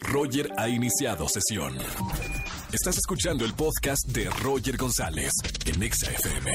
Roger ha iniciado sesión. Estás escuchando el podcast de Roger González en Exa FM.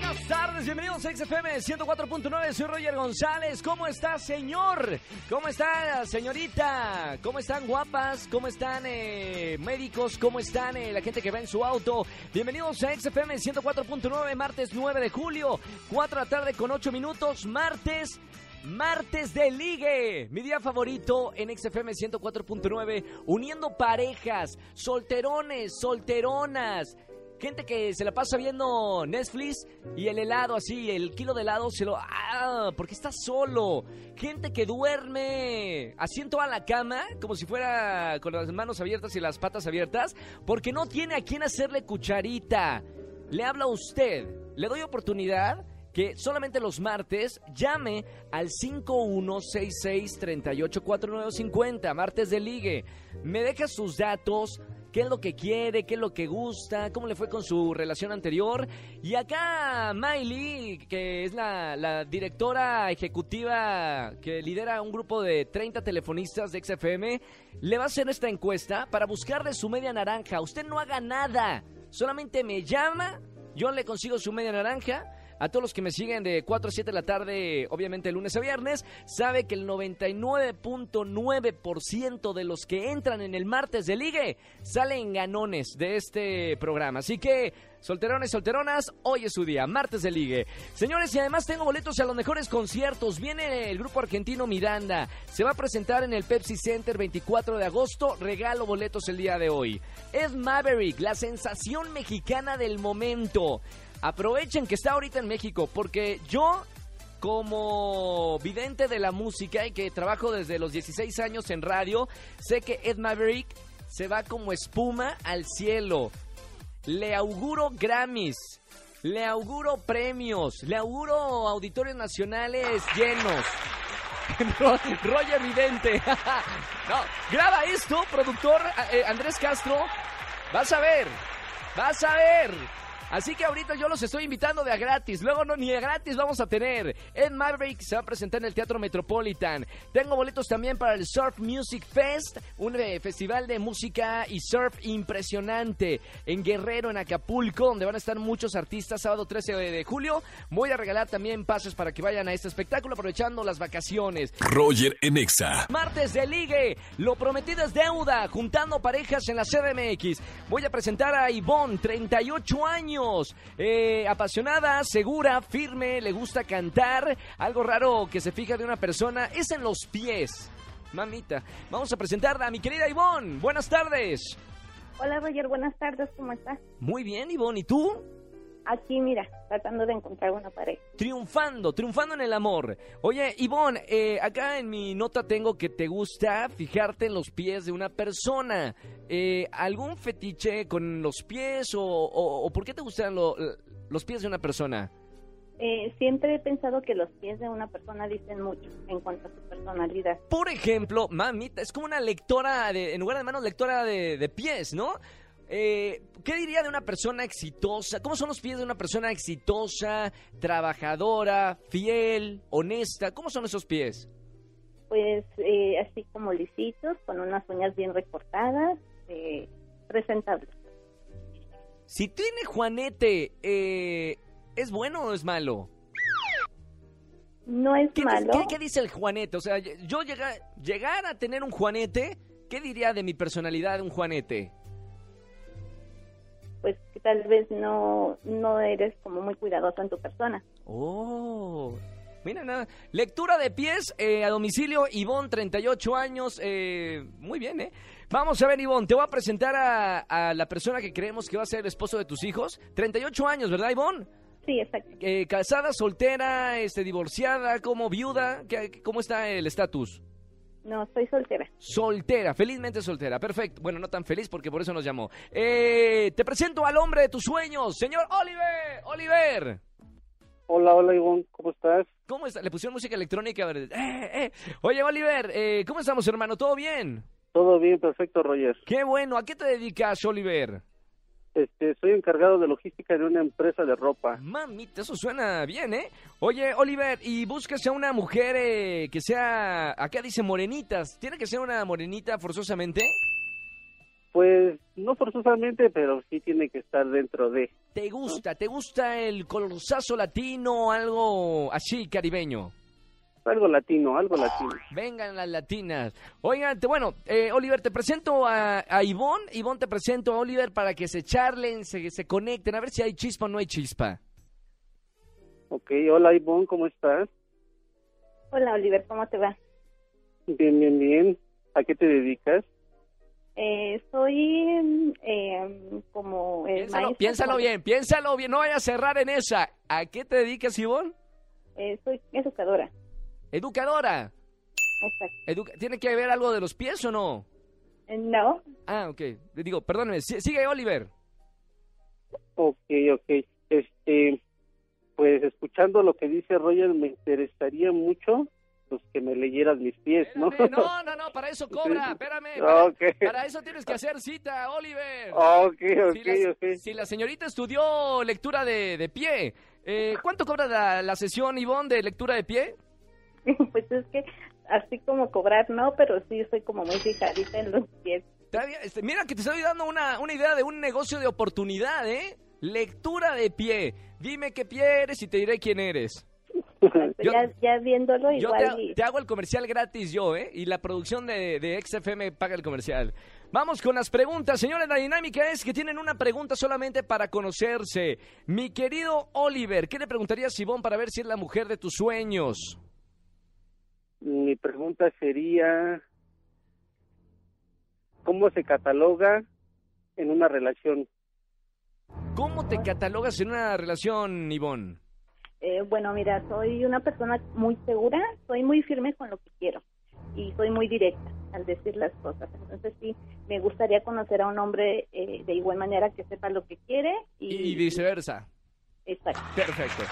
Buenas tardes, bienvenidos a XFM 104.9, soy Roger González. ¿Cómo está, señor? ¿Cómo está, señorita? ¿Cómo están guapas? ¿Cómo están eh, médicos? ¿Cómo están eh, la gente que va en su auto? Bienvenidos a XFM 104.9, martes 9 de julio, 4 de la tarde con 8 minutos, martes Martes de Ligue, mi día favorito en XFM 104.9, uniendo parejas, solterones, solteronas, gente que se la pasa viendo Netflix y el helado así, el kilo de helado se lo... ¡Ah! Porque está solo. Gente que duerme así en toda la cama, como si fuera con las manos abiertas y las patas abiertas, porque no tiene a quien hacerle cucharita. Le habla a usted, le doy oportunidad que solamente los martes llame al 5166-384950, martes de ligue. Me deja sus datos, qué es lo que quiere, qué es lo que gusta, cómo le fue con su relación anterior. Y acá Miley, que es la, la directora ejecutiva que lidera un grupo de 30 telefonistas de XFM, le va a hacer esta encuesta para buscarle su media naranja. Usted no haga nada, solamente me llama, yo le consigo su media naranja a todos los que me siguen de 4 a 7 de la tarde, obviamente lunes a viernes, sabe que el 99.9% de los que entran en el martes de ligue salen ganones de este programa. Así que Solterones, solteronas, hoy es su día, martes de ligue. Señores, y además tengo boletos a los mejores conciertos. Viene el grupo argentino Miranda. Se va a presentar en el Pepsi Center 24 de agosto. Regalo boletos el día de hoy. Ed Maverick, la sensación mexicana del momento. Aprovechen que está ahorita en México, porque yo como vidente de la música y que trabajo desde los 16 años en radio, sé que Ed Maverick se va como espuma al cielo. Le auguro Grammys, le auguro premios, le auguro auditorios nacionales llenos. Roger Vidente. no, graba esto, productor eh, Andrés Castro. Vas a ver, vas a ver. Así que ahorita yo los estoy invitando de a gratis. Luego no ni de gratis vamos a tener. Ed Maverick se va a presentar en el Teatro Metropolitan. Tengo boletos también para el Surf Music Fest, un eh, festival de música y surf impresionante en Guerrero, en Acapulco, donde van a estar muchos artistas. Sábado 13 de julio. Voy a regalar también pases para que vayan a este espectáculo aprovechando las vacaciones. Roger Enexa. Martes de ligue. Lo prometido es deuda. Juntando parejas en la CDMX. Voy a presentar a Ivonne, 38 años eh, apasionada, segura, firme, le gusta cantar. Algo raro que se fija de una persona es en los pies. Mamita, vamos a presentarla a mi querida Ivonne. Buenas tardes. Hola Roger, buenas tardes, ¿cómo estás? Muy bien, Ivonne, ¿y tú? Aquí, mira, tratando de encontrar una pareja. Triunfando, triunfando en el amor. Oye, Ivonne, eh, acá en mi nota tengo que te gusta fijarte en los pies de una persona. Eh, ¿Algún fetiche con los pies o, por qué te gustan los pies de una persona? Eh, siempre he pensado que los pies de una persona dicen mucho en cuanto a su personalidad. Por ejemplo, mamita, es como una lectora, de, en lugar de manos, lectora de, de pies, ¿no? Eh, ¿Qué diría de una persona exitosa? ¿Cómo son los pies de una persona exitosa, trabajadora, fiel, honesta? ¿Cómo son esos pies? Pues eh, así como lisitos, con unas uñas bien recortadas, eh, presentables. Si tiene Juanete, eh, ¿es bueno o es malo? No es malo. ¿qué, dice el Juanete? O sea, yo llegar, llegar a tener un Juanete, ¿qué diría de mi personalidad un Juanete? Tal vez no, no eres como muy cuidadoso en tu persona. Oh, Mira nada. Lectura de pies eh, a domicilio, Ivonne, 38 años. Eh, muy bien, ¿eh? Vamos a ver, Ivonne, te voy a presentar a, la persona que creemos que va a ser el esposo de tus hijos. 38 años, ¿verdad, Ivonne? Sí, exacto. Eh, casada, soltera, este, divorciada, como viuda, ¿cómo está el estatus? No, soy soltera. Soltera, felizmente soltera. Perfecto. Bueno, no tan feliz porque por eso nos llamó. Eh, te presento al hombre de tus sueños, señor Oliver. Oliver. Hola, hola, Ivonne. ¿Cómo estás? ¿Cómo está? Le pusieron música electrónica. Eh, eh. Oye, Oliver, eh, ¿cómo estamos, hermano? ¿Todo bien? Todo bien, perfecto, Roger. Qué bueno. ¿A qué te dedicas, Oliver? Este, soy encargado de logística de una empresa de ropa. Mamita, eso suena bien, ¿eh? Oye, Oliver, y buscas a una mujer eh, que sea, acá dice morenitas, ¿tiene que ser una morenita forzosamente? Pues no forzosamente, pero sí tiene que estar dentro de. ¿Te gusta? ¿Te gusta el colorzazo latino, algo así caribeño? Algo latino, algo latino. Vengan las latinas. Oigan, te- bueno, eh, Oliver, te presento a, a Ivonne. Ivonne, te presento a Oliver para que se charlen, se, se conecten, a ver si hay chispa o no hay chispa. Ok, hola Ivonne, ¿cómo estás? Hola, Oliver, ¿cómo te va? Bien, bien, bien. ¿A qué te dedicas? Eh, soy eh, como eh, Piénsalo, maestra, piénsalo como- bien, piénsalo bien, no vayas a cerrar en esa. ¿A qué te dedicas, Ivonne? Eh, soy educadora. Educadora. Exacto. ¿Tiene que ver algo de los pies o no? Eh, No, Ah, ok. Le digo, perdóneme, si- sigue Oliver. Ok, ok. Este, pues escuchando lo que dice Roger, me interesaría mucho pues que me leyeras mis pies, ¿no? Espérame, no, no, no, para eso cobra, espérame. Para, Ok. para eso tienes que hacer cita, Oliver. Ok, Si ok, la, ok. si la señorita estudió lectura de, de pie, eh, ¿cuánto cobra la, la sesión, Ivonne, de lectura de pie? pues es que así como cobrar, no, pero sí soy como muy fijadita en los pies. Este, mira que te estoy dando una, una idea de un negocio de oportunidad, ¿eh? Lectura de pie. Dime qué pie eres y te diré quién eres. Yo- ya, ya viéndolo Yo igual te, y- te hago el comercial gratis yo, ¿eh? Y la producción de, de XFM paga el comercial. Vamos con las preguntas. Señores, la dinámica es que tienen una pregunta solamente para conocerse. Mi querido Oliver, ¿qué le preguntarías a Ivonne para ver si es la mujer de tus sueños? Mi pregunta sería, ¿cómo se cataloga en una relación? ¿Cómo te catalogas en una relación, Ivonne? Eh, bueno, mira, soy una persona muy segura, soy muy firme con lo que quiero y soy muy directa al decir las cosas. Entonces sí, me gustaría conocer a un hombre eh, de igual manera que sepa lo que quiere y, Y viceversa. Exacto. Perfecto.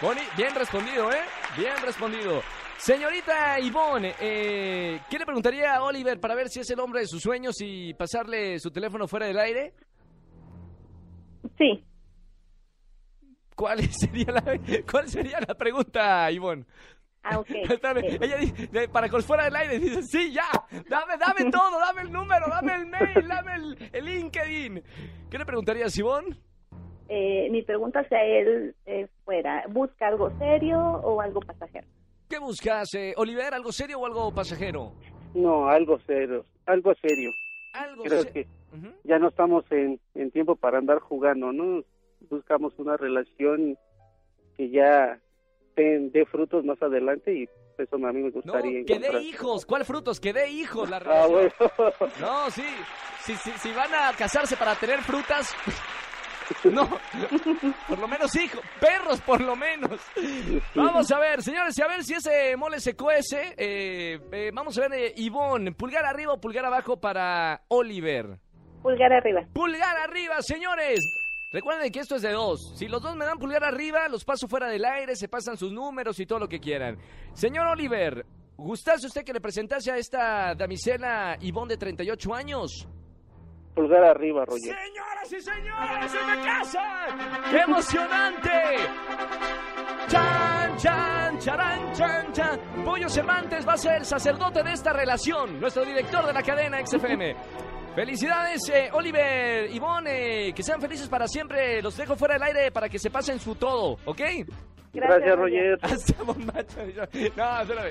Bonnie, bien respondido, ¿eh? Bien respondido. Señorita Ivonne, eh, ¿qué le preguntaría a Oliver para ver si es el hombre de sus sueños y pasarle su teléfono fuera del aire? Sí, ¿Cuál sería la, cuál sería la pregunta, Ivonne? ah, ok. Ella dice, para que fuera del aire, dice, sí, ya, dame, dame todo, dame el número, dame el mail, dame el, el LinkedIn. ¿Qué le preguntarías, Ivonne? eh, mi pregunta hacia él eh, fuera, ¿busca algo serio o algo pasajero? ¿Qué buscas, eh, Oliver? ¿Algo serio o algo pasajero? No, algo serio, algo serio. Algo Creo se- que ya no estamos en, en tiempo para andar jugando, ¿no? Buscamos una relación que ya dé frutos más adelante y eso a mí me No, gustaría que encontrar. dé hijos. ¿Cuál frutos? Que dé hijos la Ah, relación. bueno. No, sí. Si, si, si van a casarse para tener frutas, no. Por lo menos hijos. Perros, por lo menos. Vamos a ver, señores, y a ver si ese mole se cuece. Eh, eh, vamos a ver, eh, Ivonne, pulgar arriba o pulgar abajo para Oliver. Pulgar arriba. Pulgar arriba, señores. Recuerden que esto es de dos. Si los dos me dan pulgar arriba, los paso fuera del aire, se pasan sus números y todo lo que quieran. Señor Oliver, ¿gustase usted que le presentase a esta damisela Ivonne de 38 años? Pulgar arriba, Roger. Señoras y señores, se me casan. ¡Qué emocionante! Chan, chan, charán, chan, chan. Pollo Cervantes va a ser sacerdote de esta relación, nuestro director de la cadena XFM. Felicidades, eh, Oliver, Ivonne, eh, que sean felices para siempre. Los dejo fuera del aire para que se pasen su todo, ¿ok? Gracias, Roger. Hasta bombacho. No, espérame.